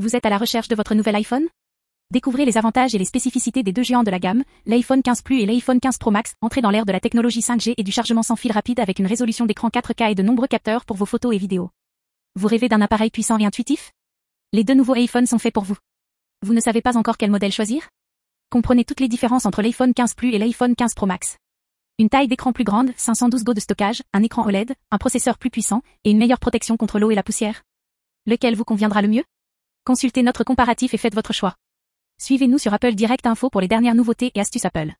Vous êtes à la recherche de votre nouvel iPhone? Découvrez les avantages et les spécificités des deux géants de la gamme, l'iPhone 15 Plus et l'iPhone 15 Pro Max, entrez dans l'ère de la technologie 5G et du chargement sans fil rapide avec une résolution d'écran 4K et de nombreux capteurs pour vos photos et vidéos. Vous rêvez d'un appareil puissant et intuitif? Les deux nouveaux iPhones sont faits pour vous. Vous ne savez pas encore quel modèle choisir? Comprenez toutes les différences entre l'iPhone 15 Plus et l'iPhone 15 Pro Max. Une taille d'écran plus grande, 512 Go de stockage, un écran OLED, un processeur plus puissant et une meilleure protection contre l'eau et la poussière. Lequel vous conviendra le mieux? Consultez notre comparatif et faites votre choix. Suivez-nous sur Apple Direct Info pour les dernières nouveautés et astuces Apple.